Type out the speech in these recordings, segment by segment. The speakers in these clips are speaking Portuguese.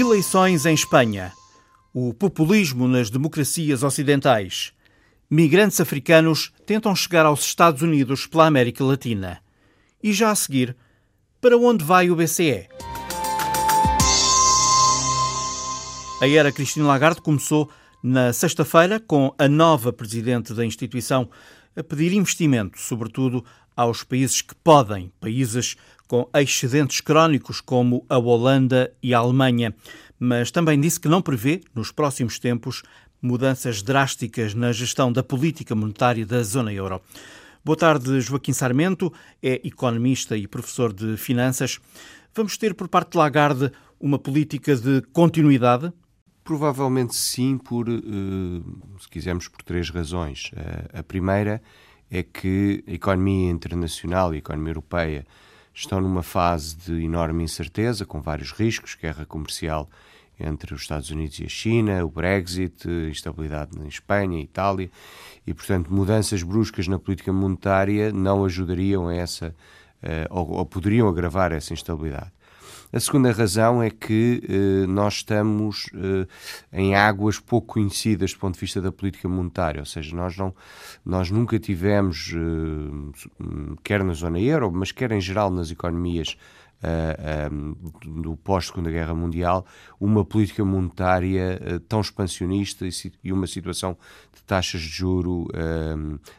Eleições em Espanha. O populismo nas democracias ocidentais. Migrantes africanos tentam chegar aos Estados Unidos pela América Latina. E já a seguir, para onde vai o BCE? A era Cristina Lagarde começou na sexta-feira com a nova presidente da instituição a pedir investimento, sobretudo aos países que podem, países com excedentes crónicos como a Holanda e a Alemanha, mas também disse que não prevê, nos próximos tempos, mudanças drásticas na gestão da política monetária da zona euro. Boa tarde, Joaquim Sarmento, é economista e professor de finanças. Vamos ter por parte de Lagarde uma política de continuidade? Provavelmente sim, por, eh, se quisermos, por três razões. A primeira é que a economia internacional e a economia europeia estão numa fase de enorme incerteza, com vários riscos, guerra comercial entre os Estados Unidos e a China, o Brexit, instabilidade na Espanha, Itália, e, portanto, mudanças bruscas na política monetária não ajudariam a essa, ou, ou, poderiam agravar essa instabilidade. A segunda razão é que eh, nós estamos eh, em águas pouco conhecidas do ponto de vista da política monetária, ou seja, nós, não, nós nunca tivemos, eh, quer na zona euro, mas quer em geral nas economias Uh, um, do pós-Segunda Guerra Mundial, uma política monetária uh, tão expansionista e, e, uma situação de taxas de juro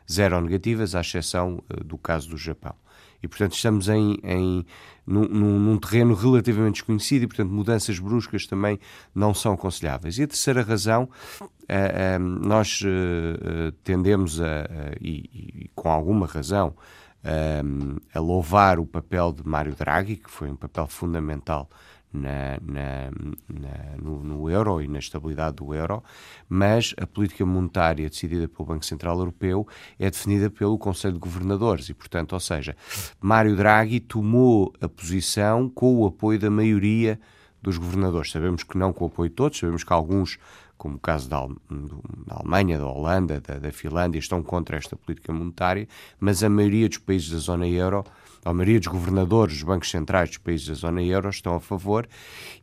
zero negativas, à exceção do caso do Japão. E, portanto, estamos em, em num, num, terreno relativamente desconhecido e, portanto, mudanças bruscas também não são aconselháveis. E a terceira razão, uh, uh, nós uh, tendemos a, e, e, com alguma razão, a louvar o papel de Mário Draghi, que foi um papel fundamental na, na, na, no, no, euro e na estabilidade do euro, mas a política monetária decidida pelo Banco Central Europeu é definida pelo Conselho de Governadores e, portanto, ou seja, Mário Draghi tomou a posição com o apoio da maioria dos governadores. Sabemos que não com o apoio de todos, sabemos que alguns como o caso da, Alemanha, da Holanda, da, da Finlândia, estão contra esta política monetária, mas a maioria dos países da zona euro a maioria dos governadores dos bancos centrais dos países da zona euro estão a favor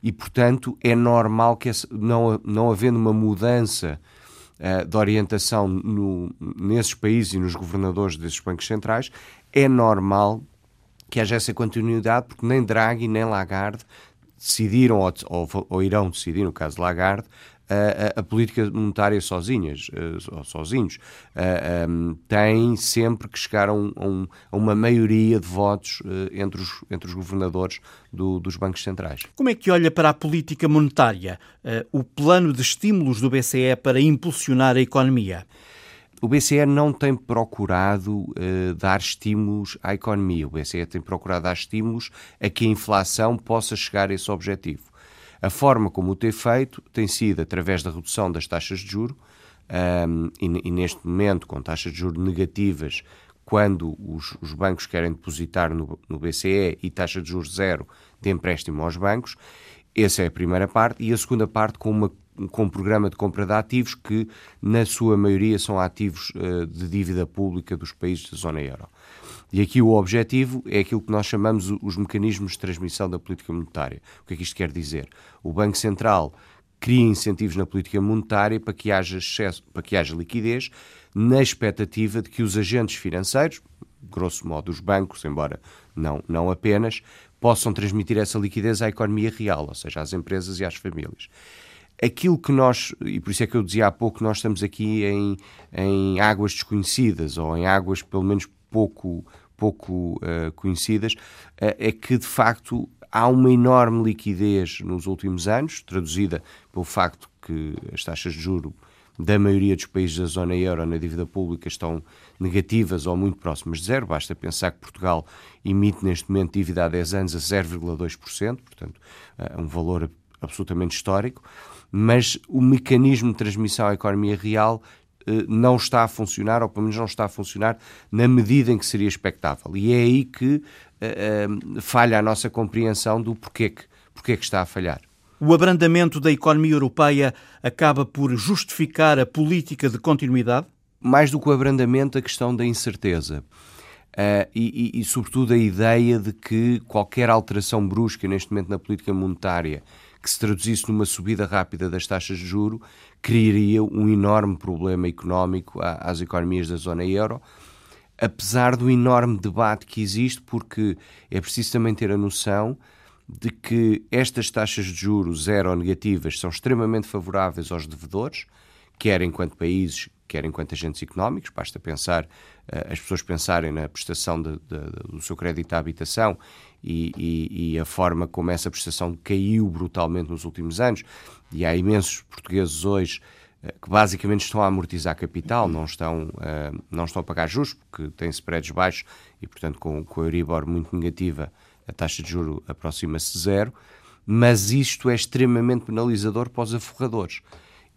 e, portanto, é normal que, não, não havendo uma mudança uh, de orientação no, nesses países e nos governadores desses bancos centrais, é normal que haja essa continuidade, porque nem Draghi nem Lagarde decidiram ou, ou, ou irão decidir, no caso de Lagarde, a, a, política monetária sozinhas, uh, sozinhos, um, têm sempre que chegar a, um, a, uma maioria de votos uh, entre, os, entre os governadores do, dos bancos centrais. Como é que olha para a política monetária, o plano de estímulos do BCE para impulsionar a economia? O BCE não tem procurado uh, dar estímulos à economia. O BCE tem procurado dar estímulos a que a inflação possa chegar a esse objetivo. A forma como o tem feito tem sido através da redução das taxas de juro um, e, e, neste momento com taxas de juros negativas quando os, os bancos querem depositar no, no, BCE e taxa de juros zero de empréstimo aos bancos. Essa é a primeira parte. E a segunda parte com, uma, com um programa de compra de ativos que, na sua maioria, são ativos uh, de dívida pública dos países da zona euro. E aqui o objetivo é aquilo que nós chamamos os mecanismos de transmissão da política monetária. O que é que isto quer dizer? O Banco Central cria incentivos na política monetária para que haja excesso, para que haja liquidez, na expectativa de que os agentes financeiros, grosso modo os bancos, embora não, não apenas, possam transmitir essa liquidez à economia real, ou seja, às empresas e às famílias. Aquilo que nós, e por isso é que eu dizia há pouco, nós estamos aqui em, em águas desconhecidas, ou em águas pelo menos pouco, pouco uh, conhecidas, uh, é que de facto há uma enorme liquidez nos últimos anos, traduzida pelo facto que as taxas de juro da maioria dos países da zona euro na dívida pública estão negativas ou muito próximas de zero. Basta pensar que Portugal emite neste momento dívida há 10 anos a 0,2%, portanto, é um valor absolutamente histórico. Mas o mecanismo de transmissão à economia real não está a funcionar, ou pelo menos não está a funcionar na medida em que seria expectável. E é aí que uh, uh, falha a nossa compreensão do porquê que, porquê que está a falhar. O abrandamento da economia europeia acaba por justificar a política de continuidade? Mais do que o abrandamento, a questão da incerteza. Uh, e, e, e, sobretudo, a ideia de que qualquer alteração brusca neste momento na política monetária que se traduzisse numa subida rápida das taxas de juro, criaria um enorme problema económico às economias da zona euro, apesar do enorme debate que existe, porque é preciso também ter a noção de que estas taxas de juros zero ou negativas são extremamente favoráveis aos devedores, quer enquanto países, quer enquanto agentes económicos. Basta pensar, eh, as pessoas pensarem na prestação de, de, do seu crédito à habitação e, e, e, a forma como essa prestação caiu brutalmente nos últimos anos. E há imensos portugueses hoje eh, que basicamente estão a amortizar capital, não estão, uh, não estão a pagar juros, porque têm spreads baixos e, portanto, com, com a Euribor muito negativa, a taxa de juro aproxima-se de zero. Mas isto é extremamente penalizador para os aforradores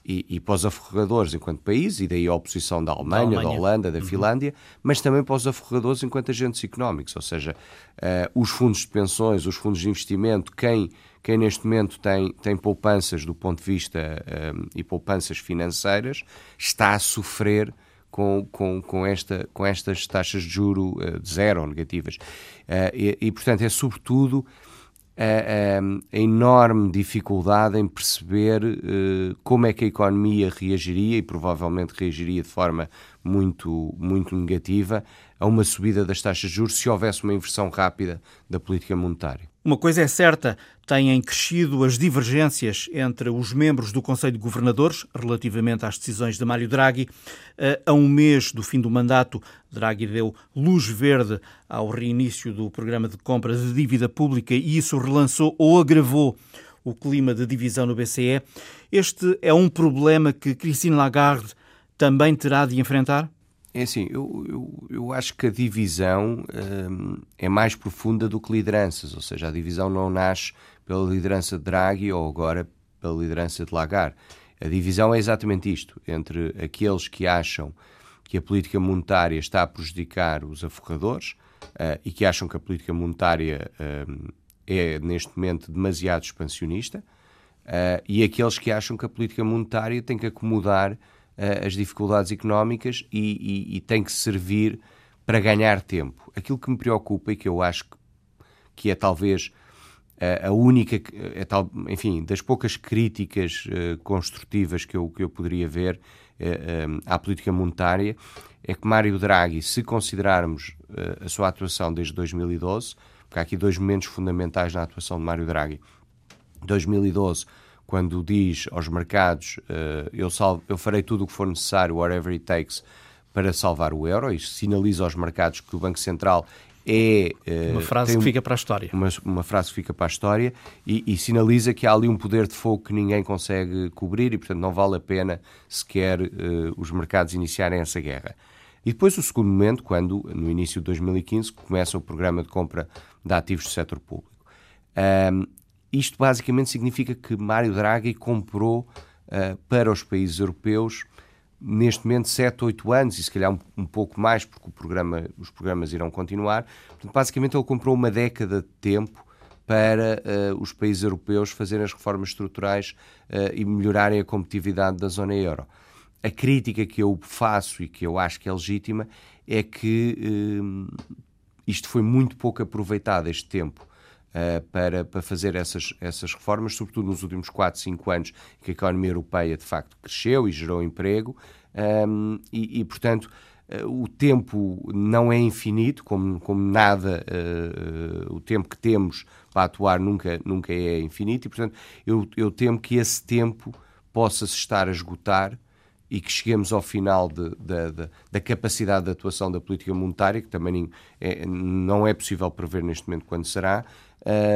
e, e para os aforradores enquanto país, e daí a oposição da Alemanha, da, Alemanha. da Holanda, da uhum. Finlândia, mas também para os aforradores enquanto agentes económicos, ou seja, uh, os fundos de pensões, os fundos de investimento, quem, quem neste momento tem, tem poupanças do ponto de vista uh, e poupanças financeiras, está a sofrer com, com, com, esta, com estas taxas de juro uh, de zero ou negativas. E, e, portanto, é sobretudo a, a, a enorme dificuldade em perceber uh, como é que a economia reagiria e provavelmente reagiria de forma muito, muito negativa a uma subida das taxas de juros se houvesse uma inversão rápida da política monetária. Uma coisa é certa, têm crescido as divergências entre os membros do Conselho de Governadores relativamente às decisões de Mário Draghi. Eh, a um mês do fim do mandato, Draghi deu luz verde ao reinício do programa de compra de dívida pública e isso relançou ou agravou o clima de divisão no BCE. Este é um problema que Christine Lagarde também terá de enfrentar? É assim, eu, eu, eu acho que a divisão hum, é mais profunda do que lideranças, ou seja, a divisão não nasce pela liderança de Draghi ou agora pela liderança de Lagarde. A divisão é exatamente isto, entre aqueles que acham que a política monetária está a prejudicar os aforradores uh, e que acham que a política monetária uh, é, neste momento, demasiado expansionista, uh, e aqueles que acham que a política monetária tem que acomodar uh, as dificuldades económicas e, e, e, tem que servir para ganhar tempo. Aquilo que me preocupa e que eu acho que, que é talvez uh, a única, é tal, enfim, das poucas críticas construtivas que eu, que eu poderia ver à política monetária, é que Mário Draghi, se considerarmos a sua atuação desde 2012, porque há aqui dois momentos fundamentais na atuação de Mário Draghi. 2012 quando diz aos mercados uh, eu, salvo, eu farei tudo o que for necessário, whatever it takes, para salvar o euro, e sinaliza aos mercados que o Banco Central é. Uh, uma frase que fica para a história. Uma, uma, frase que fica para a história e, e, sinaliza que há ali um poder de fogo que ninguém consegue cobrir e, portanto, não vale a pena sequer uh, os mercados iniciarem essa guerra. E depois o segundo momento, quando, no início de 2015, começa o programa de compra de ativos do setor público. Um, isto basicamente significa que Mário Draghi comprou uh, para os países europeus neste momento 7, 8 anos e se calhar um, um pouco mais porque programa, os programas irão continuar. Portanto, basicamente ele comprou uma década de tempo para uh, os países europeus fazerem as reformas estruturais uh, e melhorarem a competitividade da zona euro. A crítica que eu faço e que eu acho que é legítima é que uh, isto foi muito pouco aproveitado este tempo uh, para, para fazer essas, essas reformas, sobretudo nos últimos 4, 5 anos que a economia europeia de facto cresceu e gerou emprego, um, e, e, portanto uh, o tempo não é infinito, como, como nada, uh, o tempo que temos para atuar nunca, nunca é infinito, e portanto eu, eu temo que esse tempo possa se estar a esgotar e que cheguemos ao final de, de, de, da capacidade de atuação da política monetária, que também é, não é possível prever neste momento quando será,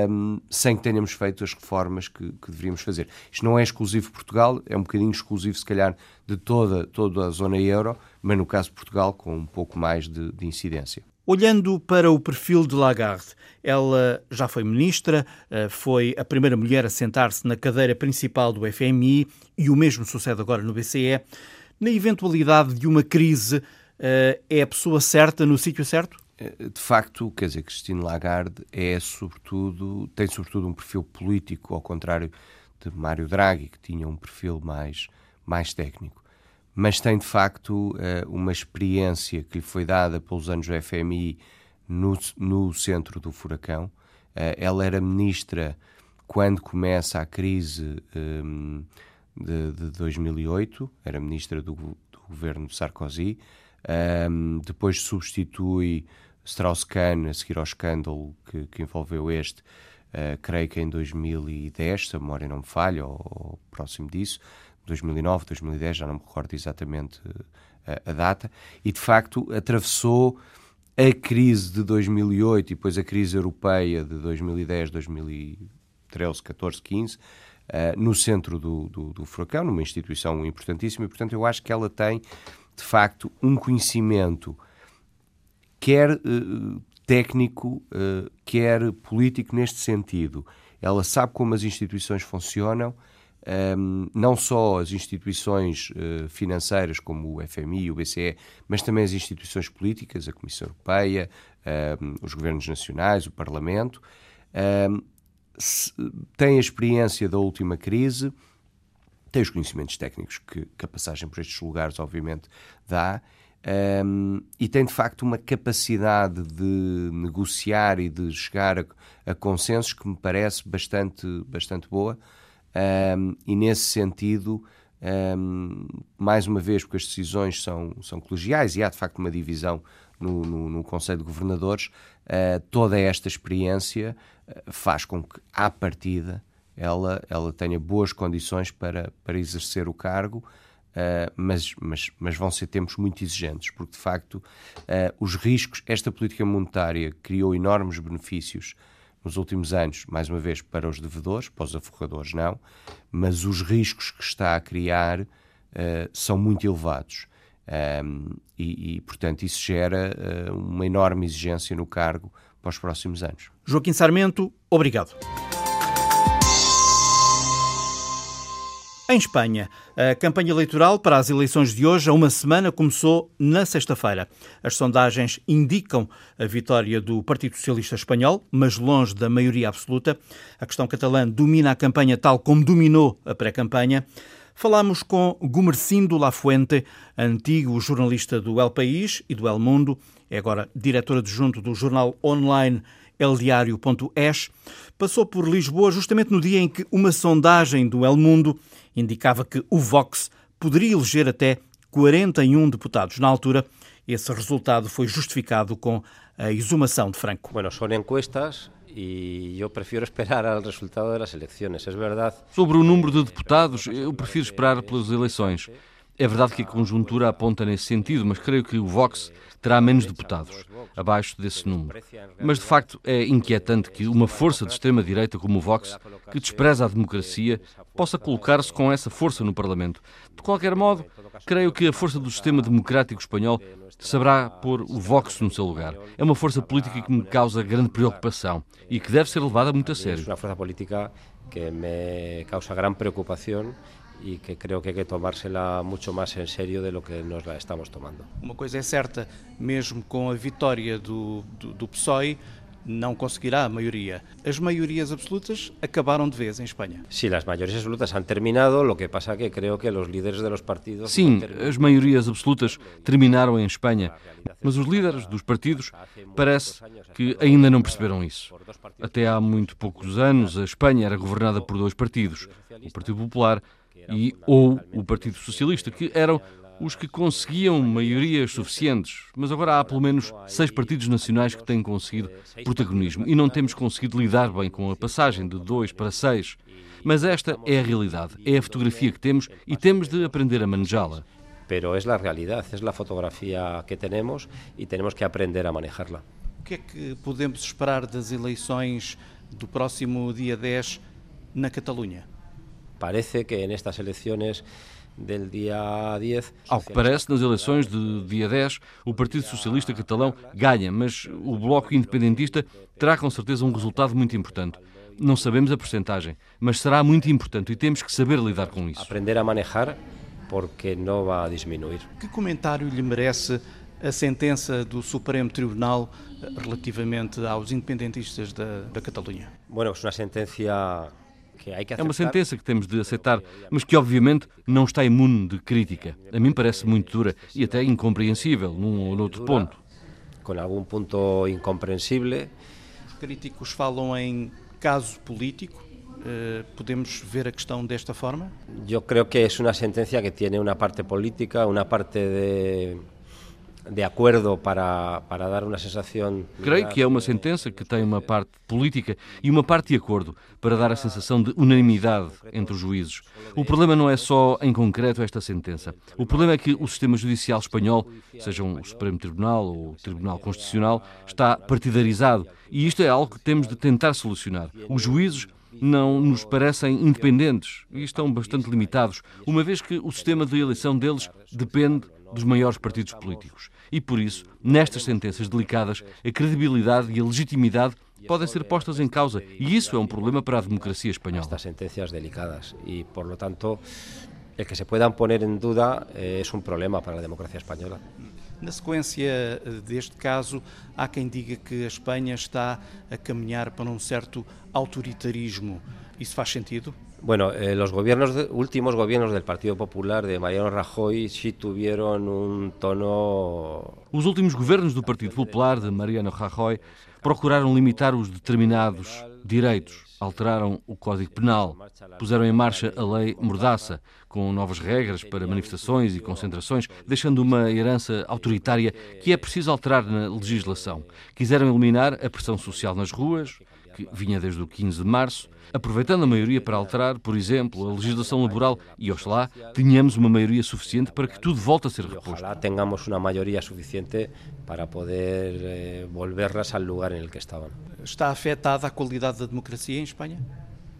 um, sem que tenhamos feito as reformas que, que, deveríamos fazer. Isto não é exclusivo de Portugal, é um bocadinho exclusivo, se calhar, de toda, toda a zona euro, mas no caso de Portugal, com um pouco mais de, de incidência. Olhando para o perfil de Lagarde, ela já foi ministra, eh, foi a primeira mulher a sentar-se na cadeira principal do FMI e o mesmo sucede agora no BCE. Na eventualidade de uma crise, eh, é a pessoa certa no sítio certo? Eh, de facto, quer dizer, Christine Lagarde é sobretudo, tem sobretudo um perfil político, ao contrário de Mário Draghi, que tinha um perfil mais, mais técnico. Mas tem, de facto, eh, uma experiência que lhe foi dada pelos anos do FMI no, no centro do furacão. Eh, ela era ministra quando começa a crise um, de, de, 2008, era ministra do, do governo Sarkozy, um, depois substitui Strauss-Kahn a seguir ao escândalo que, que envolveu este, uh, creio que em 2010, se a memória não me falha, ou, ou próximo disso, 2009, 2010, já não me recordo exatamente a, a data, e de facto atravessou a crise de 2008 e depois a crise europeia de 2010, 2013, 14, 15, uh, no centro do, do, do, furacão, numa instituição importantíssima, e portanto eu acho que ela tem de facto um conhecimento quer uh, técnico, uh, quer político neste sentido. Ela sabe como as instituições funcionam, um, não só as instituições uh, financeiras como o FMI, o BCE, mas também as instituições políticas, a Comissão Europeia, um, os governos nacionais, o Parlamento, se, tem a experiência da última crise, tem os conhecimentos técnicos que, que a passagem por estes lugares, obviamente, dá. Um, e tem de facto uma capacidade de negociar e de chegar a, a consensos que me parece bastante, bastante boa. Um, e nesse sentido, um, mais uma vez, porque as decisões são, são colegiais e há de facto uma divisão no, no, no Conselho de Governadores, uh, toda esta experiência uh, faz com que, à partida, ela, ela tenha boas condições para, para exercer o cargo, uh, mas, mas, mas vão ser tempos muito exigentes, porque de facto os riscos, esta política monetária criou enormes benefícios nos últimos anos, mais uma vez, para os devedores, para os aforradores não, mas os riscos que está a criar uh, são muito elevados. Um, e, e, portanto, isso gera uh, uma enorme exigência no cargo para os próximos anos. Joaquim Sarmento, obrigado. Em Espanha, a campanha eleitoral para as eleições de hoje, há uma semana, começou na sexta-feira. As sondagens indicam a vitória do Partido Socialista Espanhol, mas longe da maioria absoluta. A questão catalã domina a campanha tal como dominou a pré-campanha. Falámos com Gumercindo Lafuente, antigo jornalista do El País e do El Mundo, é agora diretor adjunto do jornal online eldiario.es. Passou por Lisboa justamente no dia em que uma sondagem do El Mundo indicava que o Vox poderia eleger até 41 deputados. Na altura, esse resultado foi justificado com a exumação de Franco. Bueno, são encuestas e eu prefiro esperar ao resultado das eleições, é verdade. Sobre o número de deputados, eu prefiro esperar pelas eleições. É verdade que a conjuntura aponta nesse sentido, mas creio que o Vox terá menos deputados, abaixo desse número. Mas, de facto, é inquietante que uma força de extrema-direita como o Vox, que despreza a democracia, possa colocar-se com essa força no Parlamento. De qualquer modo, creio que a força do sistema democrático espanhol saberá pôr o Vox no seu lugar. É uma força política que me causa grande preocupação e que deve ser levada muito a sério. É uma força política que me causa grande preocupação e que creio que hay que tomársela muito mais em sério de lo que nós la estamos tomando. Uma coisa é certa, mesmo com a vitória do, do, do PSOE, não conseguirá a maioria. As maiorias absolutas acabaram de vez em Espanha. Sim, as maiorias absolutas han terminado, o que pasa que creio que os líderes dos partidos... Sim, as maiorias absolutas terminaram em Espanha, mas os líderes dos partidos parece que ainda não perceberam isso. Até há muito poucos anos, a Espanha era governada por dois partidos, o Partido Popular e ou o Partido Socialista, que eram os que conseguiam maiorias suficientes, mas agora há pelo menos seis partidos nacionais que têm conseguido protagonismo e não temos conseguido lidar bem com a passagem de dois para seis. Mas esta é a realidade, é a fotografia que temos e temos de aprender a manejá-la. Pero es la realidad, es la fotografía que tenemos y tenemos que aprender a manejarla. O que é que podemos esperar das eleições do próximo dia 10 na Catalunha? Parece que nestas eleições del dia 10. Ao que parece, nas eleições de dia 10, o Partido Socialista Catalão ganha, mas o Bloco Independentista terá com certeza um resultado muito importante. Não sabemos a porcentagem, mas será muito importante e temos que saber lidar com isso. Aprender a manejar porque não vai diminuir. Que comentário lhe merece a sentença do Supremo Tribunal eh, relativamente aos independentistas da, da Catalunha? Bueno, é uma sentença é uma sentença que temos de aceitar, mas que obviamente não está imune de crítica. A mim parece muito dura e até incompreensível num ou noutro ponto. Com algum ponto incompreensível. Os críticos falam em caso político. Eh, podemos ver a questão desta forma? Eu creio que é uma sentença que tem uma parte política, uma parte de de acordo para, para dar uma sensação. Creio que é uma sentença que tem uma parte política e uma parte de acordo para dar a sensação de unanimidade entre os juízes. O problema não é só em concreto esta sentença. O problema é que o sistema judicial espanhol, seja o Supremo Tribunal ou o Tribunal Constitucional, está partidarizado e isto é algo que temos de tentar solucionar. Os juízes não nos parecem independentes e estão bastante limitados, uma vez que o sistema de eleição deles depende dos maiores partidos políticos. E por isso, nestas sentenças delicadas, a credibilidade e a legitimidade podem ser postas em causa e isso é um problema para a democracia espanhola. Estas sentencias delicadas e, por lo tanto, el que se puedan poner en duda eh, es un problema para a democracia espanhola. Na sequência eh, deste caso, há quem diga que a Espanha está a caminhar para um certo autoritarismo. Isso faz sentido? Bueno, eh, los gobiernos de, últimos gobiernos del Partido Popular de Mariano Rajoy sí tuvieron un tono. Os últimos governos do Partido Popular de Mariano Rajoy procuraram limitar os determinados direitos, alteraram o Código Penal, puseram em marcha a lei Mordaça, com novas regras para manifestações e concentrações, deixando uma herança autoritária que é preciso alterar na legislação. Quiseram eliminar a pressão social nas ruas, que vinha desde o 15 de março, aproveitando a maioria para alterar, por exemplo, a legislação laboral e, oxalá, tenhamos uma maioria suficiente para que tudo volte a ser reposto. Ojalá tenhamos uma maioria suficiente para poder eh, volverlas ao lugar em que estavam. Está afetada a qualidade da democracia em Espanha?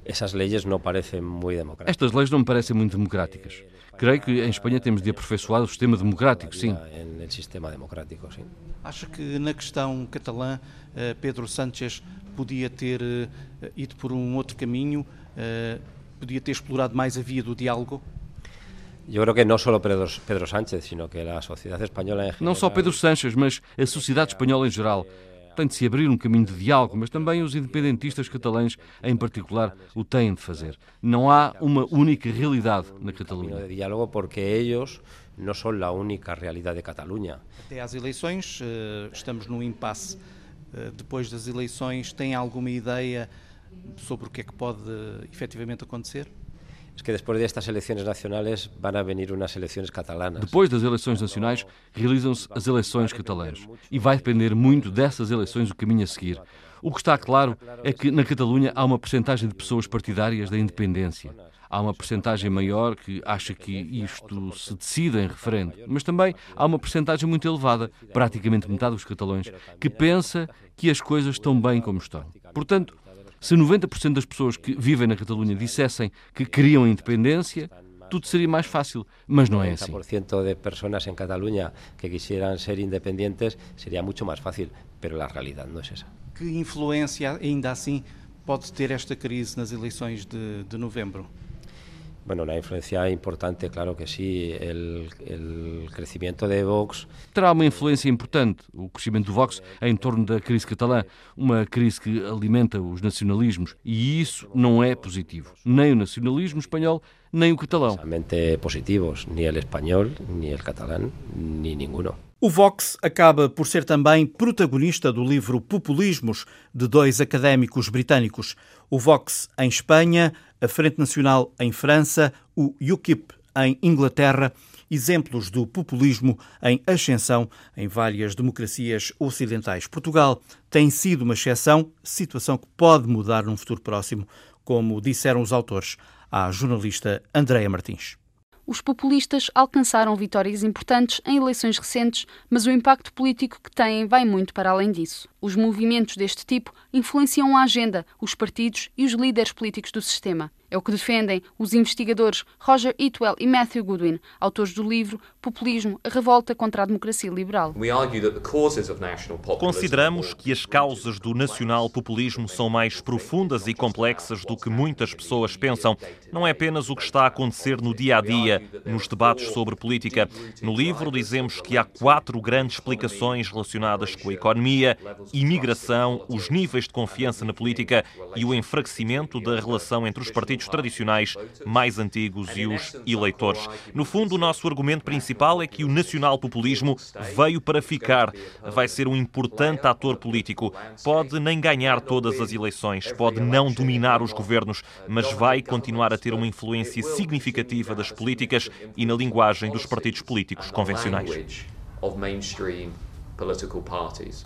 Essas leis não parecem muito democráticas. Estas leis não me parecem muito democráticas. Creio que em Espanha temos de aperfeiçoar o sistema democrático, sim. Acha que na questão catalã eh, Pedro Sánchez podia ter uh, ido por um outro caminho, uh, podia ter explorado mais a via do diálogo? Eu creo que não só Pedro, Pedro Sánchez, sino que a sociedade espanhola em geral... Não só Pedro Sánchez, mas a sociedade espanhola em geral. Tem de se abrir um caminho de diálogo, mas também os independentistas catalães, em particular, o têm de fazer. Não há uma única realidade na Catalunha. de diálogo porque eles não são a única realidade de Catalunha. Até às eleições, eh, estamos num impasse eh, depois das eleições, tem alguma ideia sobre o que é que pode efetivamente acontecer? É que depois destas eleições nacionais vão venir umas eleições catalanas. Depois das eleições nacionais, realizam-se as eleições catalãs. E vai depender muito dessas eleições o caminho a seguir. O que está claro é que na Catalunha há uma percentagem de pessoas partidárias da independência. Há uma percentagem maior que acha que isto se decida em referendo, mas também há uma percentagem muito elevada, praticamente metade dos catalães, que pensa que as coisas estão bem como estão. Portanto, se 90% das pessoas que vivem na Catalunha dissessem que queriam independência, tudo seria mais fácil, mas não é assim. 90% de pessoas em Catalunha que quisieran ser independentes seria muito mais fácil, mas a realidade não é essa. Que influência, ainda assim, pode ter esta crise nas eleições de, de novembro? Bueno, una influencia importante, claro que sí. El, el crecimiento de Vox. Terá uma influência importante o crescimento do Vox em torno da crise catalã, uma crise que alimenta os nacionalismos, e isso não é positivo. Nem o nacionalismo espanhol, nem o catalão. Realmente positivos, nem o espanhol, nem o catalão, nem nenhum. O Vox acaba por ser também protagonista do livro Populismos, de dois académicos britânicos. O Vox em Espanha, a Frente Nacional em França, o UKIP em Inglaterra, exemplos do populismo em ascensão em várias democracias ocidentais. Portugal tem sido uma exceção, situação que pode mudar num futuro próximo, como disseram os autores à jornalista Andréa Martins. Os populistas alcançaram vitórias importantes em eleições recentes, mas o impacto político que têm vai muito para além disso. Os movimentos deste tipo influenciam a agenda, os partidos e os líderes políticos do sistema. É o que defendem os investigadores Roger Itwell e Matthew Goodwin, autores do livro Populismo, a revolta contra a democracia liberal. Consideramos que as causas do nacional populismo são mais profundas e complexas do que muitas pessoas pensam. Não é apenas o que está a acontecer no dia a dia, nos debates sobre política. No livro dizemos que há quatro grandes explicações relacionadas com a economia, imigração, os níveis de confiança na política e o enfraquecimento da relação entre os partidos partidos tradicionais mais antigos e os eleitores. No fundo, o nosso argumento principal é que o nacional-populismo veio para ficar. Vai ser um importante ator político. Pode nem ganhar todas as eleições, pode não dominar os governos, mas vai continuar a ter uma influência significativa das políticas e na linguagem dos partidos políticos convencionais.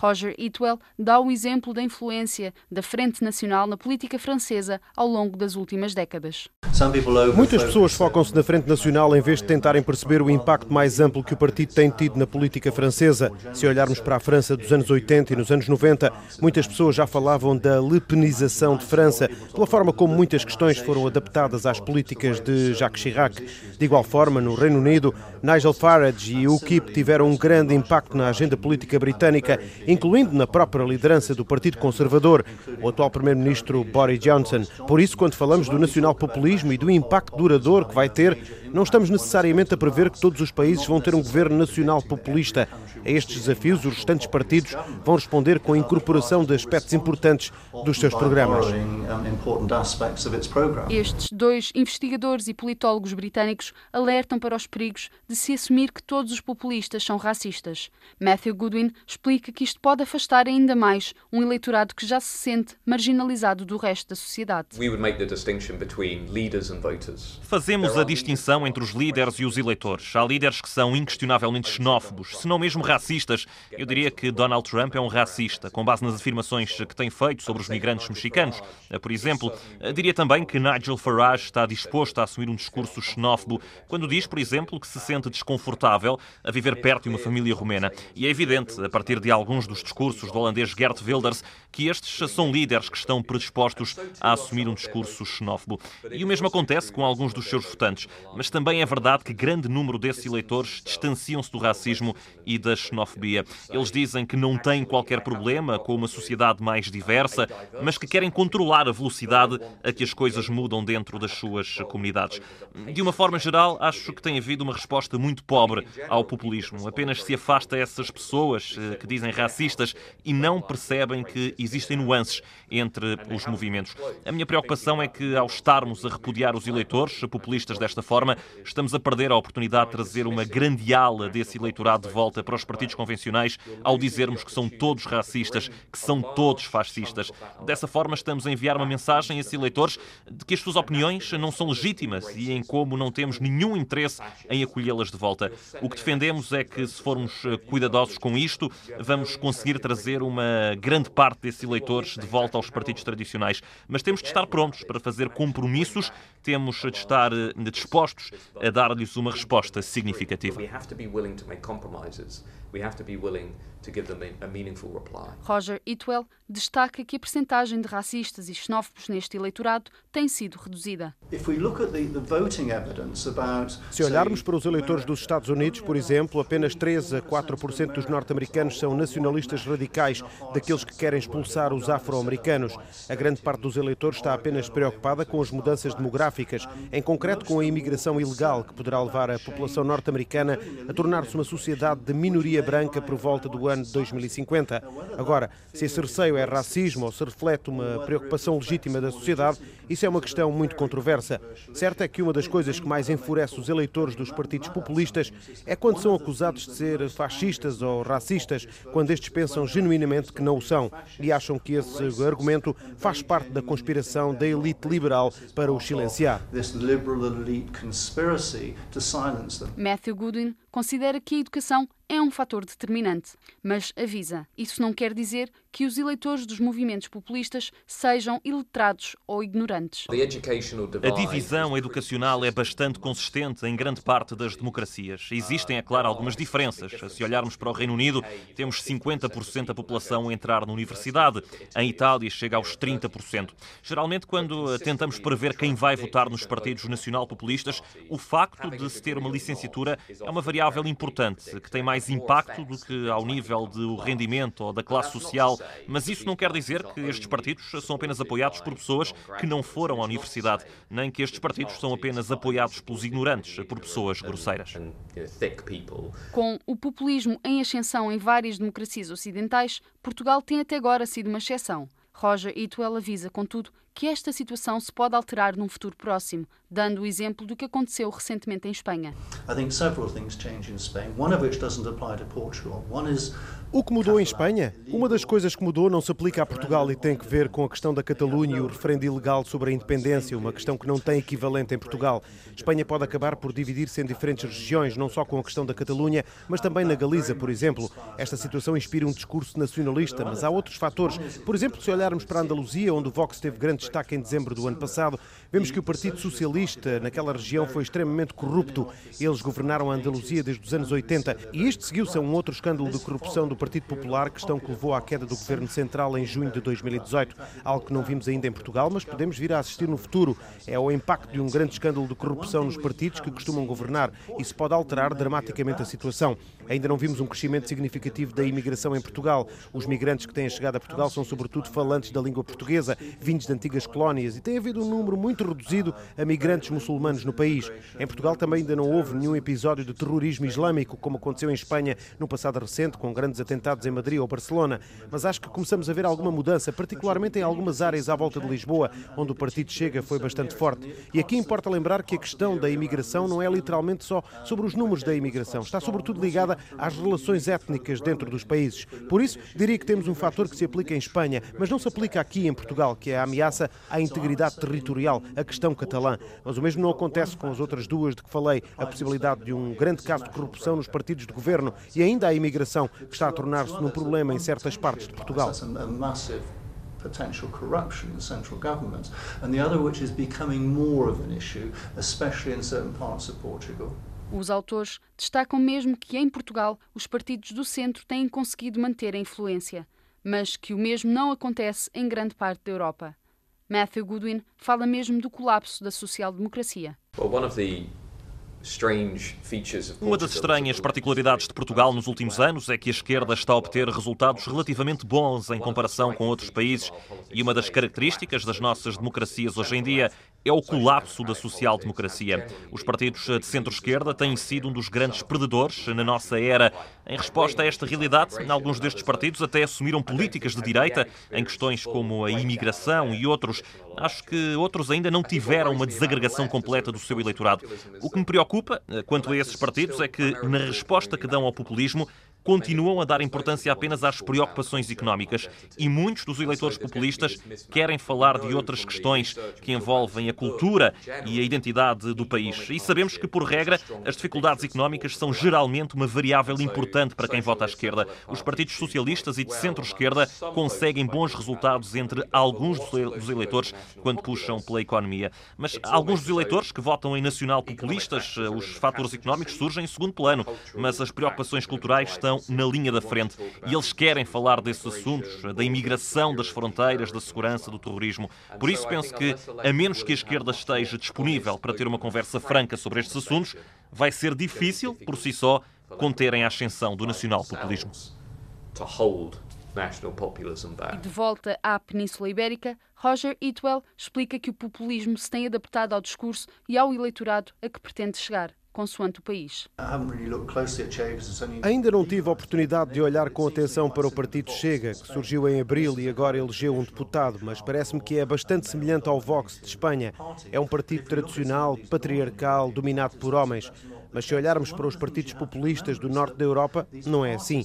Roger Itwell dá o exemplo da influência da Frente Nacional na política francesa ao longo das últimas décadas. Muitas pessoas focam-se na Frente Nacional em vez de tentarem perceber o impacto mais amplo que o partido tem tido na política francesa. Se olharmos para a França dos anos 80 e nos anos 90, muitas pessoas já falavam da lepenização de França, pela forma como muitas questões foram adaptadas às políticas de Jacques Chirac. De igual forma, no Reino Unido, Nigel Farage e o UKIP tiveram um grande impacto na agenda política britânica, incluindo na própria liderança do Partido Conservador, o atual Primeiro-Ministro Boris Johnson. Por isso, quando falamos do nacional-populismo e do impacto duradouro que vai ter, não estamos necessariamente a prever que todos os países vão ter um governo nacional populista. A estes desafios, os restantes partidos vão responder com a incorporação de aspectos importantes dos seus programas. Estes dois investigadores e politólogos britânicos alertam para os perigos de se assumir que todos os populistas são racistas. Matthew Goodwin explica que isto pode afastar ainda mais um eleitorado que já se sente marginalizado do resto da sociedade. Fazemos a distinção entre os líderes e os eleitores. Há líderes que são inquestionavelmente xenófobos, se não mesmo racistas. Eu diria que Donald Trump é um racista, com base nas afirmações que tem feito sobre os migrantes mexicanos. Por exemplo, diria também que Nigel Farage está disposto a assumir um discurso xenófobo quando diz, por exemplo, que se sente desconfortável a viver perto de uma família romena. E é evidente, a partir de alguns dos discursos do holandês Gert Wilders, que estes são líderes que estão predispostos a assumir um discurso xenófobo. E o mesmo acontece com alguns dos seus votantes. Mas também é verdade que grande número desses eleitores distanciam-se do racismo e da xenofobia. Eles dizem que não têm qualquer problema com uma sociedade mais diversa, mas que querem controlar a velocidade a que as coisas mudam dentro das suas comunidades. De uma forma geral, acho que tem havido uma resposta muito pobre ao populismo. Apenas se afasta essas pessoas eh, que dizem racistas e não percebem que existem nuances entre os movimentos. A minha preocupação é que, ao estarmos a repudiar os eleitores populistas desta forma, estamos a perder a oportunidade de trazer uma grande ala desse eleitorado de volta para os partidos convencionais ao dizermos que são todos racistas, que são todos fascistas. Dessa forma, estamos a enviar uma mensagem a esses eleitores de que as suas opiniões não são legítimas e em como não temos nenhum interesse em acolhê-las de volta. O que defendemos é que, se formos eh, cuidadosos com isto, vamos conseguir trazer uma grande parte desses eleitores de volta aos partidos tradicionais. Mas temos de estar prontos para fazer compromissos, temos de estar eh, dispostos a dar-lhes uma resposta significativa. Roger Itwell destaca que a percentagem de racistas e xenófobos neste eleitorado tem sido reduzida. Se olharmos para os eleitores dos Estados Unidos, por exemplo, apenas 3 a 4% dos norte-americanos são nacionalistas radicais, daqueles que querem expulsar os afro-americanos. A grande parte dos eleitores está apenas preocupada com as mudanças demográficas, em concreto com a imigração ilegal, que poderá levar a população norte-americana a tornar-se uma sociedade de minoria branca por volta do ano de 2050. Agora, se esse receio é racismo ou se reflete uma preocupação legítima da sociedade, isso é uma questão muito controversa. Certo é que uma das coisas que mais enfurece os eleitores dos partidos populistas é quando são acusados de ser fascistas ou racistas, quando estes pensam genuinamente que não o são e acham que esse argumento faz parte da conspiração da elite liberal para os silenciar. Matthew Goodwin considera que a educação é um fator determinante, mas avisa: isso não quer dizer que os eleitores dos movimentos populistas sejam iletrados ou ignorantes. A divisão educacional é bastante consistente em grande parte das democracias. Existem, é claro, algumas diferenças. Se olharmos para o Reino Unido, temos 50% da população a entrar na universidade. Em Itália, chega aos 30%. Geralmente, quando tentamos prever quem vai votar nos partidos nacional-populistas, o facto de se ter uma licenciatura é uma variável importante, que tem mais impacto do que ao nível do rendimento ou da classe social mas isso não quer dizer que estes partidos são apenas apoiados por pessoas que não foram à universidade, nem que estes partidos são apenas apoiados pelos ignorantes, por pessoas grosseiras. Com o populismo em ascensão em várias democracias ocidentais, Portugal tem até agora sido uma exceção. Roger Itwell avisa, contudo, que esta situação se pode alterar num futuro próximo, dando o exemplo do que aconteceu recentemente em Espanha. I think several things change in Spain, one of which doesn't apply to Portugal. One is o que mudou em Espanha? Uma das coisas que mudou não se aplica a Portugal e tem que ver com a questão da Catalunha e o referendo ilegal sobre a independência, uma questão que não tem equivalente em Portugal. Espanha pode acabar por dividir-se em diferentes regiões, não só com a questão da Catalunha, mas também na Galiza, por exemplo. Esta situação inspira um discurso nacionalista, mas há outros fatores. Por exemplo, se olharmos para a Andaluzia, onde o Vox teve grande destaque em dezembro do ano passado, vemos que o Partido Socialista naquela região foi extremamente corrupto. Eles governaram a Andaluzia desde os anos 80 e isto seguiu-se a um outro escândalo de corrupção do Partido Popular, questão que levou à queda do governo central em junho de 2018. Algo que não vimos ainda em Portugal, mas podemos vir a assistir no futuro. É o impacto de um grande escândalo de corrupção nos partidos que costumam governar. Isso pode alterar dramaticamente a situação. Ainda não vimos um crescimento significativo da imigração em Portugal. Os migrantes que têm chegado a Portugal são sobretudo falantes da língua portuguesa, vindos de antigas colónias, e tem havido um número muito reduzido a migrantes muçulmanos no país. Em Portugal também ainda não houve nenhum episódio de terrorismo islâmico, como aconteceu em Espanha no passado recente, com grandes atentados em Madrid ou Barcelona, mas acho que começamos a ver alguma mudança, particularmente em algumas áreas à volta de Lisboa, onde o partido Chega foi bastante forte. E aqui importa lembrar que a questão da imigração não é literalmente só sobre os números da imigração, está sobretudo ligada às relações étnicas dentro dos países. Por isso, diria que temos um fator que se aplica em Espanha, mas não se aplica aqui em Portugal, que é a ameaça à integridade territorial, a questão catalã. Mas o mesmo não acontece com as outras duas de que falei, a possibilidade de um grande caso de corrupção nos partidos de governo e ainda a imigração, que está a tornar-se num problema em certas partes de Portugal. potential corruption in central government, and the other which is becoming more of an issue, especially in certain parts of Portugal. Os autores destacam mesmo que em Portugal os partidos do centro têm conseguido manter a influência, mas que o mesmo não acontece em grande parte da Europa. Matthew Goodwin fala mesmo do colapso da social-democracia. Well, uma das estranhas particularidades de Portugal nos últimos anos é que a esquerda está a obter resultados relativamente bons em comparação com outros países e uma das características das nossas democracias hoje em dia é o colapso da social-democracia. Os partidos de centro-esquerda têm sido um dos grandes perdedores na nossa era. Em resposta a esta realidade, alguns destes partidos até assumiram políticas de direita em questões como a imigração e outros. Acho que outros ainda não tiveram uma desagregação completa do seu eleitorado. O que me preocupa eh, quanto a esses partidos é que, na resposta que dão ao populismo, continuam a dar importância apenas às preocupações económicas e muitos dos eleitores populistas querem falar de outras questões que envolvem a cultura e a identidade do país. E sabemos que, por regra, as dificuldades económicas são geralmente uma variável importante para quem vota à esquerda. Os partidos socialistas e de centro-esquerda conseguem bons resultados entre alguns dos eleitores quando puxam pela economia. Mas alguns dos eleitores que votam em nacional-populistas, eh, os fatores económicos surgem em segundo plano, mas as preocupações culturais estão estão na linha da frente e eles querem falar desses assuntos, da imigração, das fronteiras, da segurança, do terrorismo. Por isso penso que, a menos que a esquerda esteja disponível para ter uma conversa franca sobre estes assuntos, vai ser difícil, por si só, conterem a ascensão do nacional-populismo. E de volta à Península Ibérica, Roger Itwell explica que o populismo se tem adaptado ao discurso e ao eleitorado a que pretende chegar consoante o país. Ainda não tive a oportunidade de olhar com atenção para o Partido Chega, que surgiu em abril e agora elegeu um deputado, mas parece-me que é bastante semelhante ao Vox de Espanha. É um partido tradicional, patriarcal, dominado por homens. Mas se olharmos para os partidos populistas do norte da Europa, não é assim.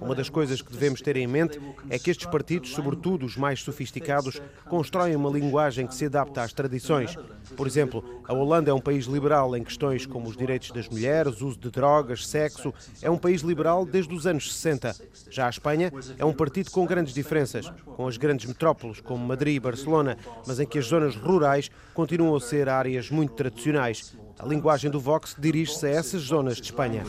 Uma das coisas que devemos ter em mente é que estes partidos, sobretudo os mais sofisticados, constroem uma linguagem que se adapta às tradições. Por exemplo, a Holanda é um país liberal em questões como os direitos das mulheres, uso de drogas, sexo. É um país liberal desde os anos 60. Já a Espanha é um partido com grandes diferenças, com as grandes metrópoles como Madrid e Barcelona, mas em que as zonas rurais continuam a ser áreas muito tradicionais. A linguagem do Vox dirige-se a essas zonas de Espanha.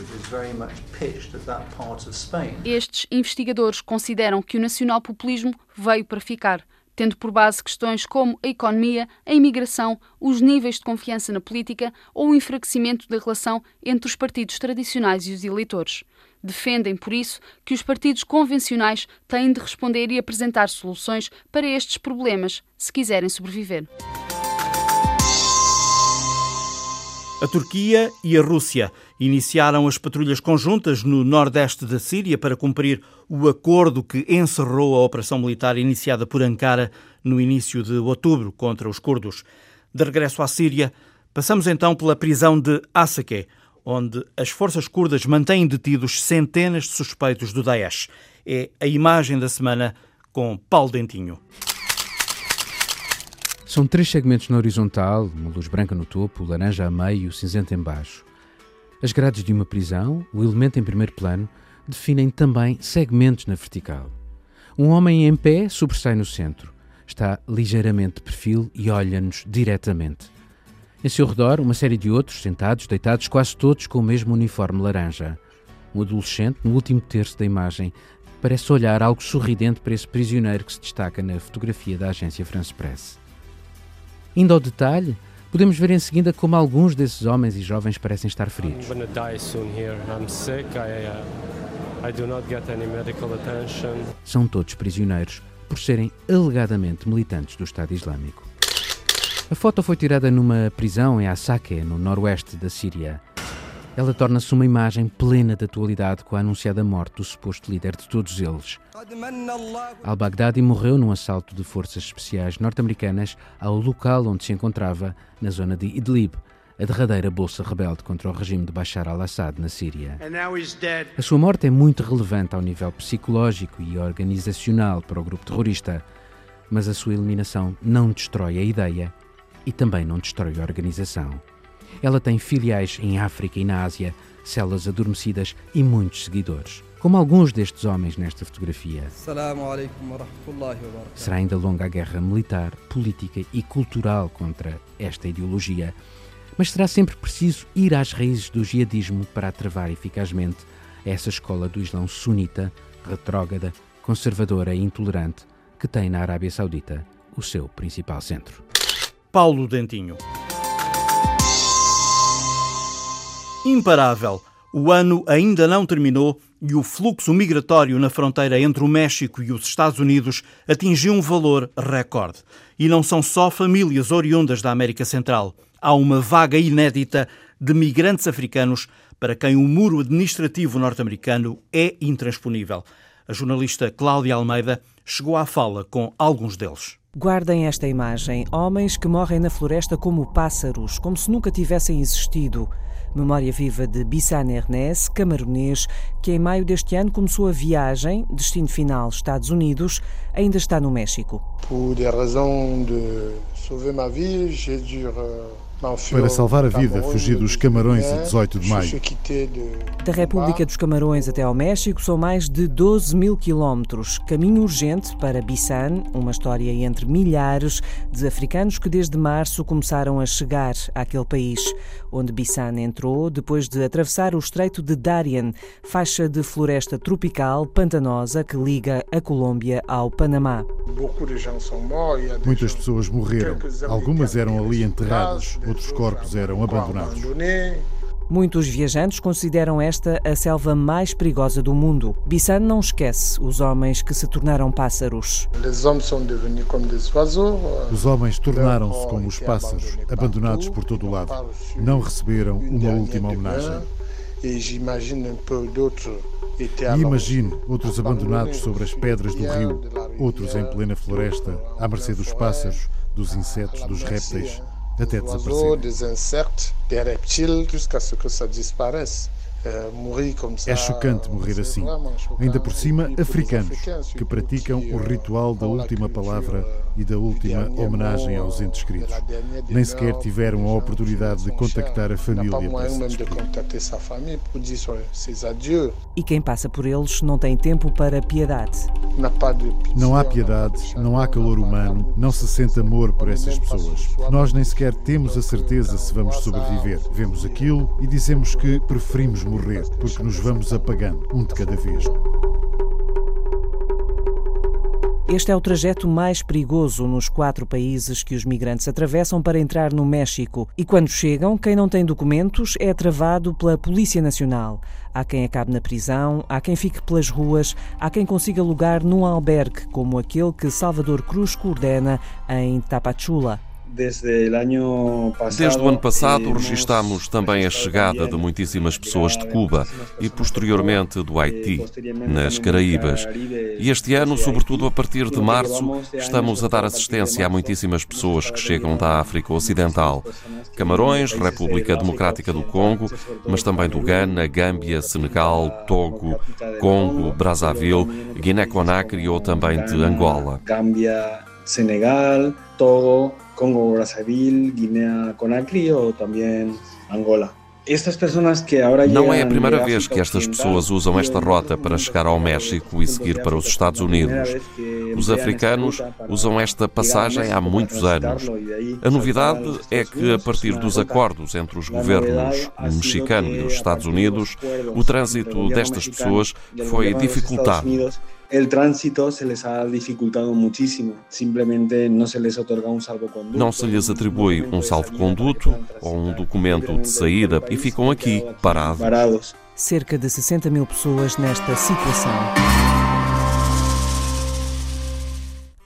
Estes investigadores consideram que o nacional-populismo veio para ficar, tendo por base questões como a economia, a imigração, os níveis de confiança na política ou o enfraquecimento da relação entre os partidos tradicionais e os eleitores. Defendem, por isso, que os partidos convencionais têm de responder e apresentar soluções para estes problemas se quiserem sobreviver. A Turquia e a Rússia iniciaram as patrulhas conjuntas no nordeste da Síria para cumprir o acordo que encerrou a operação militar iniciada por Ankara no início de outubro contra os curdos. De regresso à Síria, passamos então pela prisão de Asake, onde as forças curdas mantêm detidos centenas de suspeitos do Daesh. É a imagem da semana com Paulo Dentinho. São três segmentos na horizontal, uma luz branca no topo, laranja a meio e o cinzento em baixo. As grades de uma prisão, o elemento em primeiro plano, definem também segmentos na vertical. Um homem em pé sobressai no centro. Está ligeiramente de perfil e olha-nos diretamente. Em seu redor, uma série de outros, sentados, deitados, quase todos com o mesmo uniforme laranja. Um adolescente, no último terço da imagem, parece olhar algo sorridente para esse prisioneiro que se destaca na fotografia da agência France Press. Indo ao detalhe, podemos ver em seguida como alguns desses homens e jovens parecem estar feridos. São todos prisioneiros por serem alegadamente militantes do Estado Islâmico. A foto foi tirada numa prisão em Asake, no noroeste da Síria. Ela torna-se uma imagem plena de atualidade com a anunciada morte do suposto líder de todos eles. Al-Baghdadi morreu num assalto de forças especiais norte-americanas ao local onde se encontrava, na zona de Idlib, a derradeira bolsa rebelde contra o regime de Bashar al-Assad na Síria. A sua morte é muito relevante ao nível psicológico e organizacional para o grupo terrorista, mas a sua eliminação não destrói a ideia e também não destrói a organização. Ela tem filiais em África e na Ásia, células adormecidas e muitos seguidores. Como alguns destes homens nesta fotografia. Será ainda longa a guerra militar, política e cultural contra esta ideologia, mas será sempre preciso ir às raízes do jihadismo para travar eficazmente essa escola do Islão sunita, retrógrada, conservadora e intolerante que tem na Arábia Saudita o seu principal centro. Paulo Dentinho. Imparável. O ano ainda não terminou e o fluxo migratório na fronteira entre o México e os Estados Unidos atingiu um valor recorde. E não são só famílias oriundas da América Central. Há uma vaga inédita de migrantes africanos para quem o muro administrativo norte-americano é intransponível. A jornalista Cláudia Almeida chegou à fala com alguns deles. Guardem esta imagem: homens que morrem na floresta como pássaros, como se nunca tivessem existido. Memória viva de Bissan Ernest, camaronês, que em maio deste ano começou a viagem, destino final Estados Unidos, ainda está no México. Por des raisons de sauver ma vie, j'ai dû para salvar a vida, fugi dos Camarões a 18 de maio. Da República dos Camarões até ao México são mais de 12 mil quilómetros. Caminho urgente para Bissan, uma história entre milhares de africanos que desde março começaram a chegar àquele país, onde Bissan entrou depois de atravessar o Estreito de Darien, faixa de floresta tropical pantanosa que liga a Colômbia ao Panamá. Muitas pessoas morreram. Algumas eram ali enterradas outros corpos eram abandonados. Muitos viajantes consideram esta a selva mais perigosa do mundo. Bissan não esquece os homens que se tornaram pássaros. Os homens tornaram-se como os pássaros, abandonados por todo o lado. Não receberam uma última homenagem. E imagine outros abandonados sobre as pedras do rio, outros em plena floresta, à mercê dos pássaros, dos insetos, dos répteis até desaparecer. des insectes, des reptiles, jusqu'à ce que ça disparaisse. É chocante morrer assim, ainda por cima africanos, que praticam o ritual da última palavra e da última homenagem aos entes queridos. Nem sequer tiveram a oportunidade de contactar a família para se E quem passa por eles não tem tempo para piedade. Não há piedade, não há calor humano, não se sente amor por essas pessoas. Nós nem sequer temos a certeza se vamos sobreviver. Vemos aquilo e dizemos que preferimos morrer, porque nos vamos apagando, um de cada vez. Este é o trajeto mais perigoso nos quatro países que os migrantes atravessam para entrar no México. E quando chegam, quem não tem documentos é travado pela Polícia Nacional. Há quem acabe na prisão, há quem fique pelas ruas, há quem consiga lugar num albergue, como aquele que Salvador Cruz coordena em Tapachula. Desde o ano passado, registamos também a chegada de muitíssimas pessoas de Cuba e, posteriormente, do Haiti, nas Caraíbas. E este ano, sobretudo a partir de março, estamos a dar assistência a muitíssimas pessoas que chegam da África Ocidental. Camarões, República Democrática do Congo, mas também do Ghana, Gâmbia, Senegal, Togo, Congo, Brazzaville, Guiné-Conakry ou também de Angola. Gâmbia, Senegal, Togo, Congo, Brazzaville, Guiné-Conakry ou também Angola. Não é a primeira vez que estas pessoas usam esta rota para chegar ao México e seguir para os Estados Unidos. Os africanos usam esta passagem há muitos anos. A novidade é que, a partir dos acordos entre os governos mexicano e os Estados Unidos, o trânsito destas pessoas foi dificultado el tránsito se les ha dificultado muchísimo. Simplemente no se les otorga un salvoconduto. Não se lhes atribui um salvo-conduto ou um documento de saída e ficam aqui parados. Cerca de 60 mil pessoas nesta situação.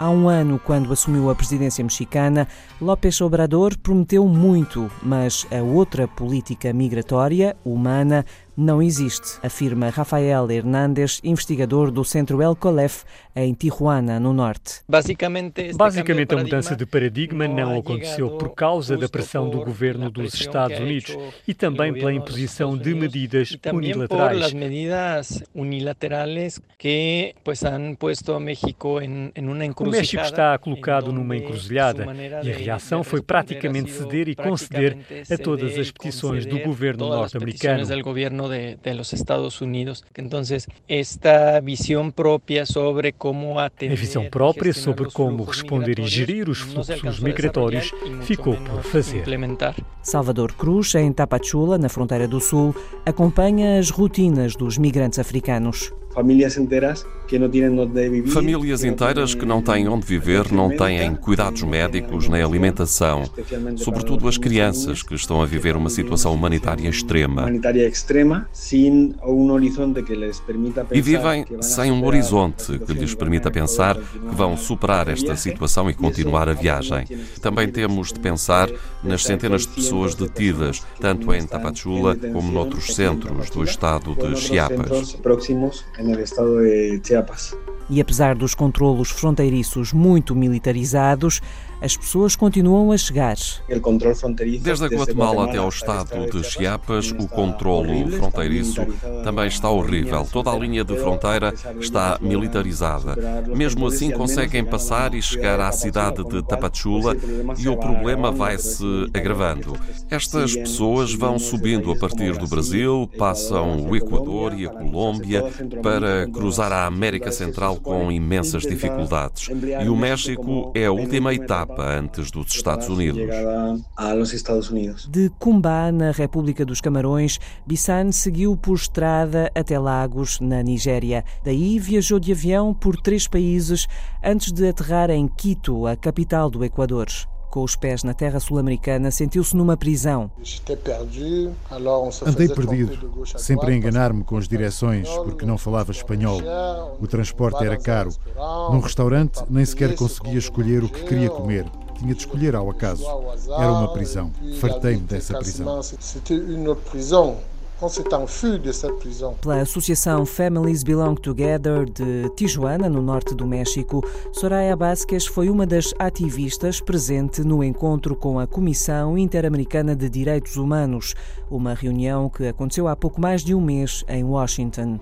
Há um ano, quando assumiu a presidência mexicana, López Obrador prometeu muito, mas a outra política migratória, humana, não existe, afirma Rafael Hernández, investigador do Centro El Colef, em Tijuana, no norte. Basicamente, a mudança de paradigma não aconteceu por causa da pressão do governo dos Estados Unidos e também pela imposição de medidas unilaterais. O México está colocado numa encruzilhada e a reação foi praticamente ceder e conceder a todas as petições do governo norte-americano de, de, los Estados Unidos. Entonces, esta visión propia sobre cómo atender... A visão própria sobre como responder e gerir os fluxos migratórios ficou por fazer. Salvador Cruz, em Tapachula, na fronteira do Sul, acompanha as rotinas dos migrantes africanos. Famílias inteiras que não têm onde viver. Famílias inteiras que não têm onde viver, não têm cuidados médicos nem alimentação. Sobretudo as crianças que estão a viver uma situação humanitária extrema. E vivem sem um horizonte que lhes permita pensar que vão superar esta situação e continuar a viagem. Também temos de pensar nas centenas de pessoas detidas, tanto em Tapachula como noutros centros do estado de Chiapas no estado de Chiapas. E apesar dos controlos fronteiriços muito militarizados, as pessoas continuam a chegar. Desde a Guatemala até ao estado de Chiapas, o controlo fronteiriço também está horrível. Toda a linha de fronteira está militarizada. Mesmo assim, conseguem passar e chegar à cidade de Tapachula e o problema vai se agravando. Estas pessoas vão subindo a partir do Brasil, passam o Equador e a Colômbia para cruzar a América Central com imensas dificuldades. E o México é a última etapa etapa antes dos Estados Unidos. De Cumbá, na República dos Camarões, Bissan seguiu por estrada até Lagos, na Nigéria. Daí viajou de avião por três países antes de aterrar em Quito, a capital do Equador com os pés na terra sul-americana, sentiu-se numa prisão. Andei perdido, sempre a enganar-me com as direções, porque não falava espanhol. O transporte era caro. Num restaurante, nem sequer conseguia escolher o que queria comer. Tinha de escolher ao acaso. Era uma prisão. Fartei-me dessa prisão pela Associação Families Belong Together de Tijuana, no norte do México, Soraya Vázquez foi uma das ativistas presente no encontro com a Comissão Interamericana de Direitos Humanos, uma reunião que aconteceu há pouco mais de um mês em Washington.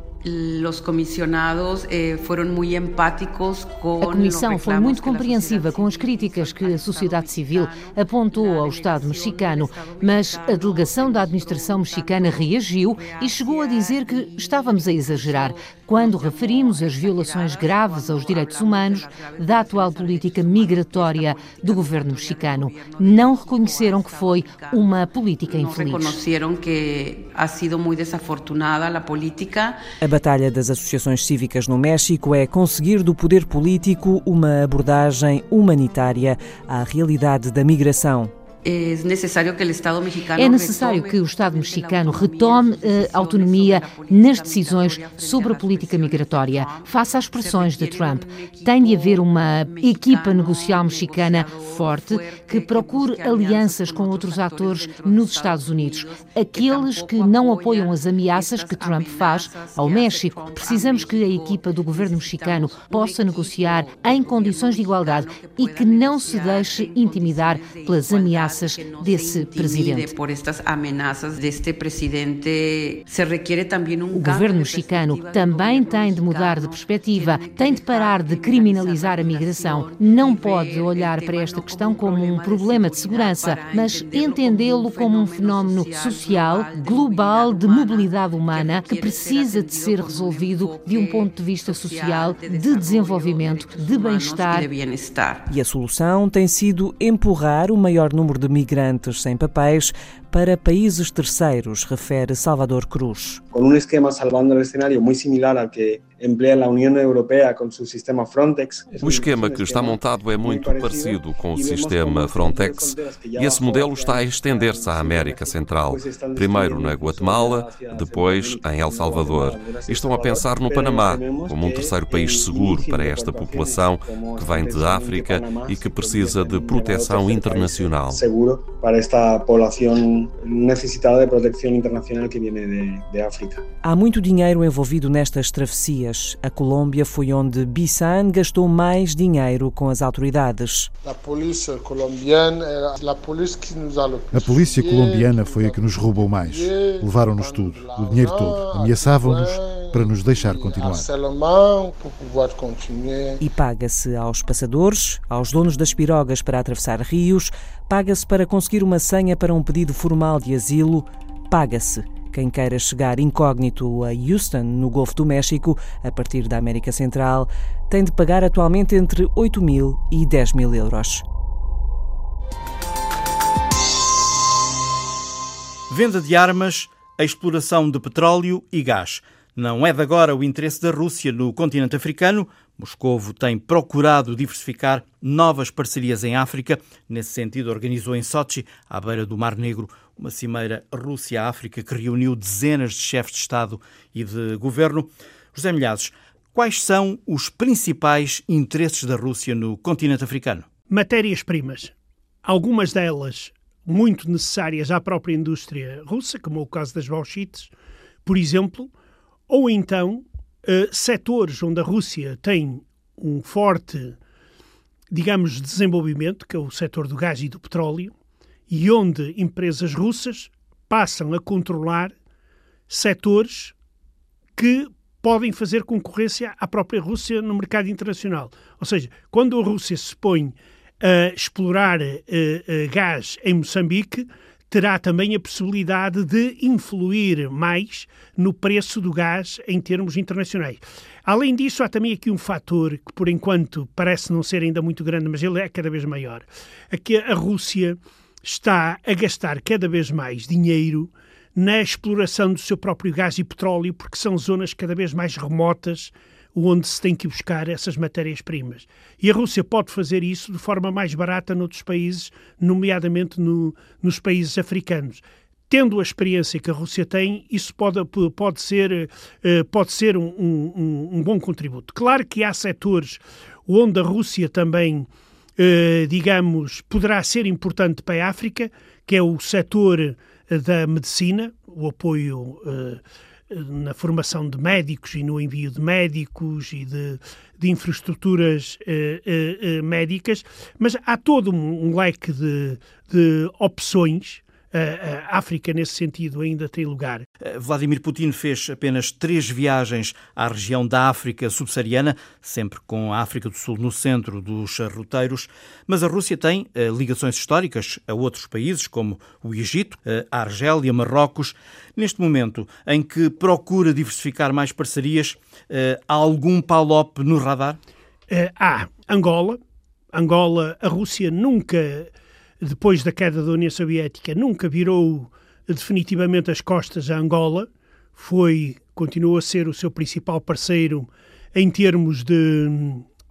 Os comissionados eh, foram muito empáticos com A comissão foi muito compreensiva com as críticas que a sociedade civil apontou ao Estado mexicano, mas a delegação da administração mexicana reagiu e chegou a dizer que estávamos a exagerar quando referimos as violações graves aos direitos humanos da atual política migratória do governo mexicano. Não reconheceram que foi uma política infeliz. Não reconheceram que ha sido muito desafortunada a política. A batalha das associações cívicas no México é conseguir do poder político uma abordagem humanitária à realidade da migração É necessário que o Estado mexicano, é retome a autonomia nas decisões sobre a política migratória. Face às pressões de Trump, tem de haver uma equipa negocial mexicana forte que procure alianças com outros atores nos Estados Unidos, aqueles que não apoiam as ameaças que Trump faz ao México. Precisamos que a equipa do governo mexicano possa negociar em condições de igualdade e que não se deixe intimidar pelas ameaças desse presidente. O governo mexicano também tem de mudar de perspectiva, tem de parar de criminalizar a migração. Não pode olhar para esta questão como um problema de segurança, mas entendê-lo como um fenómeno social, global, de mobilidade humana, que precisa de ser resolvido de um ponto de vista social, de desenvolvimento, de bem-estar. E a solução tem sido empurrar o maior número de migrantes sem papéis para países terceiros, refere Salvador Cruz. Com um esquema salvando o cenário muito similar ao que emplea a União Europeia com seu sistema Frontex. O esquema que está montado é muito parecido com o sistema Frontex e esse modelo está a estender-se à América Central. Primeiro na Guatemala, depois em El Salvador. E estão a pensar no Panamá como um terceiro país seguro para esta população que vem de África e que precisa de proteção internacional. Seguro para esta população necessitada de proteção internacional que vem de, de África. Há muito dinheiro envolvido nestas travessias. A Colômbia foi onde Bissan gastou mais dinheiro com as autoridades. A polícia colombiana, a polícia colombiana foi a que nos roubou mais. Levaram-nos tudo, o dinheiro todo. Ameaçavam-nos para nos deixar continuar. E paga-se aos passadores, aos donos das pirogas para atravessar rios, paga-se para conseguir uma senha para um pedido formal de asilo, paga-se quem queira chegar incógnito a Houston, no Golfo do México, a partir da América Central, tem de pagar atualmente entre 8 mil e 10 mil euros. Venda de armas, a exploração de petróleo e gás. Não é de agora o interesse da Rússia no continente africano. Moscovo tem procurado diversificar novas parcerias em África. Nesse sentido, organizou em Sochi, à beira do Mar Negro, uma cimeira Rússia-África que reuniu dezenas de chefes de Estado e de governo. José Milhazes, quais são os principais interesses da Rússia no continente africano? Matérias-primas. Algumas delas muito necessárias à própria indústria russa, como é o caso das bauxites, por exemplo, ou então uh, setores onde a Rússia tem um forte, digamos, desenvolvimento, que é o setor do gás e do petróleo, e onde empresas russas passam a controlar setores que podem fazer concorrência à própria Rússia no mercado internacional. Ou seja, quando a Rússia se põe a explorar uh, uh, gás em Moçambique, terá também a possibilidade de influir mais no preço do gás em termos internacionais. Além disso, há também aqui um fator que, por enquanto, parece não ser ainda muito grande, mas ele é cada vez maior. Aqui a Rússia está a gastar cada vez mais dinheiro na exploração do seu próprio gás e petróleo, porque são zonas cada vez mais remotas onde se tem que buscar essas matérias-primas. E a Rússia pode fazer isso de forma mais barata noutros países, nomeadamente no, nos países africanos. Tendo a experiência que a Rússia tem, isso pode, pode ser, eh, pode ser um, um, um bom contributo. Claro que há setores onde a Rússia também, eh, digamos, poderá ser importante para a África, que é o setor da medicina, o apoio eh, na formação de médicos e no envio de médicos e de, de infraestruturas eh, eh, eh médicas, mas há todo um, um leque de, de opções a África, nesse sentido, ainda tem lugar. Eh, Vladimir Putin fez apenas três viagens à região da África subsaariana, sempre com a África do Sul no centro dos roteiros, mas a Rússia tem eh, ligações históricas a outros países, como o Egito, eh, a Argélia, Marrocos. Neste momento em que procura diversificar mais parcerias, há algum PALOP no radar? Há Angola. Angola, a Rússia nunca depois da queda da União Soviética, nunca virou definitivamente as costas a Angola, foi, continuou a ser o seu principal parceiro em termos de,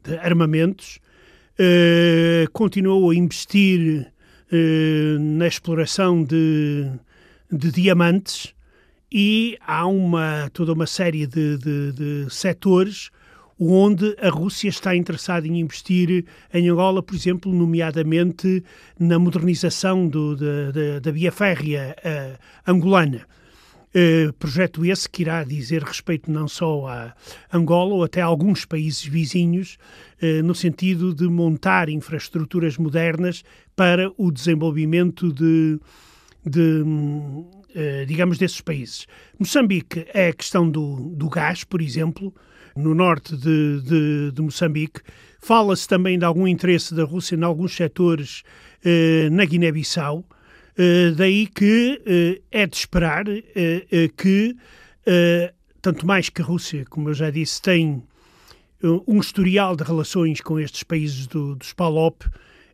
de armamentos, uh, continuou a investir na exploração de, de diamantes. E há uma, toda uma série de, de setores onde a Rússia está interessada em investir em Angola, por exemplo, nomeadamente na modernização do, da, da, da via férrea uh, angolana. Uh, projeto esse que irá dizer respeito não só a Angola ou até a alguns países vizinhos, uh, no sentido de montar infraestruturas modernas para o desenvolvimento de, de uh, digamos, desses países. Moçambique é a questão do, do gás, por exemplo, no norte de, de, de Moçambique. Fala-se também de algum interesse da Rússia em alguns setores eh, na Guiné-Bissau. Eh, daí que eh, é de esperar eh, eh, que, eh, tanto mais que a Rússia, como eu já disse, tem um historial de relações com estes países do, dos PALOP,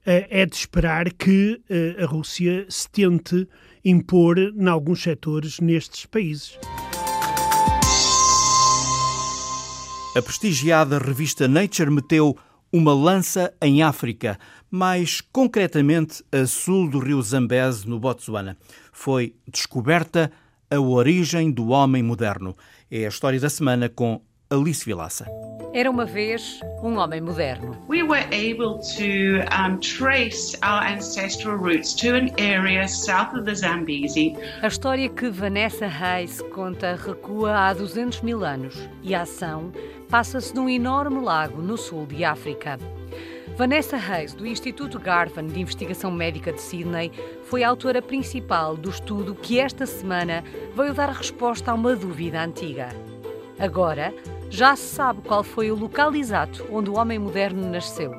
é de esperar que a Rússia se tente impor em alguns setores nestes países. A prestigiada revista Nature meteu uma lança em África, mais concretamente a sul do rio Zambeze, no Botsuana. Foi descoberta a origem do homem moderno. É a história da semana com Alice Vilaça. Era uma vez um homem moderno. We were able to um, trace our ancestral roots to an area south of the Zambezi. A história que Vanessa Hayes conta recua há 200 mil anos e a ação passa-se num enorme lago no sul de África. Vanessa Hayes, do Instituto Garvan de Investigação Médica de Sydney, foi a autora principal do estudo que esta semana veio dar resposta a uma dúvida antiga. Agora, já se sabe qual foi o local exato onde o homem moderno nasceu.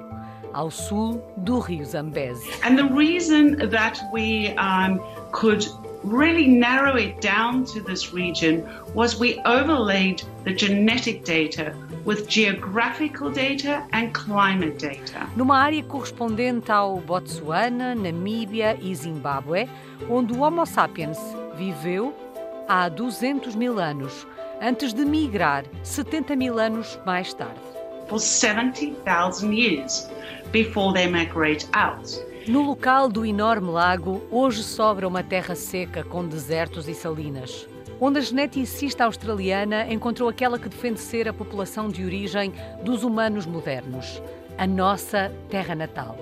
Ao sul do rio Zambeze. And the reason that we um, could really narrow it down to this region was we overlaid the genetic data with geographical data and climate data. Numa área correspondente ao Botsuana, Namíbia e Zimbábue, onde o Homo sapiens viveu há 200 mil anos, antes de migrar 70 mil anos mais tarde. For 70,000 years before they migrate out. No local do enorme lago, hoje sobra uma terra seca com desertos e salinas, onde a geneticista australiana encontrou aquela que defende ser a população de origem dos humanos modernos, a nossa terra natal.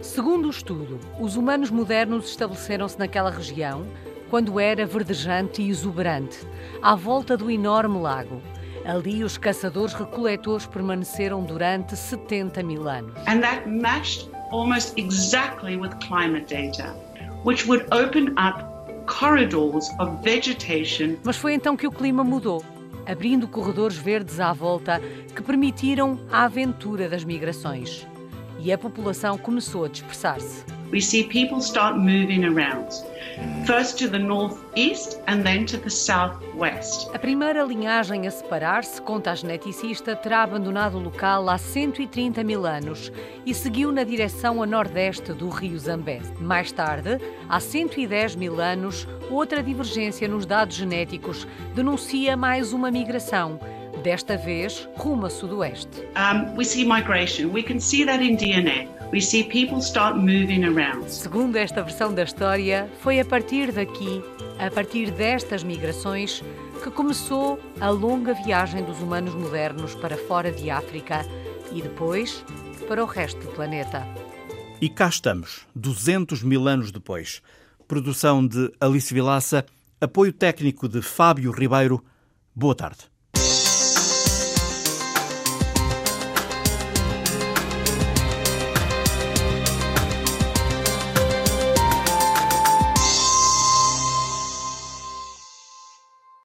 Segundo o estudo, os humanos modernos estabeleceram-se naquela região quando era verdejante e exuberante, à volta do enorme lago. Ali, os caçadores-recoletores permaneceram durante 70 mil anos. And that matched almost exactly with climate data, which would open up corridors of vegetation. Mas foi então que o clima mudou, abrindo corredores verdes à volta que permitiram a aventura das migrações. E a população começou a dispersar-se. We see people start moving around. First to the northeast and then to the southwest. A primeira linhagem a separar-se, conta a geneticista, terá abandonado o local há 130 mil anos e seguiu na direção a nordeste do rio Zambeze. Mais tarde, há 110 mil anos, outra divergência nos dados genéticos denuncia mais uma migração desta vez rumo a sudoeste. Um, we see migration. We can see that in DNA. We see people start moving around. Segundo esta versão da história, foi a partir daqui, a partir destas migrações, que começou a longa viagem dos humanos modernos para fora de África e depois para o resto do planeta. E cá estamos, 200 mil anos depois. Produção de Alice Vilaça, apoio técnico de Fábio Ribeiro. Boa tarde.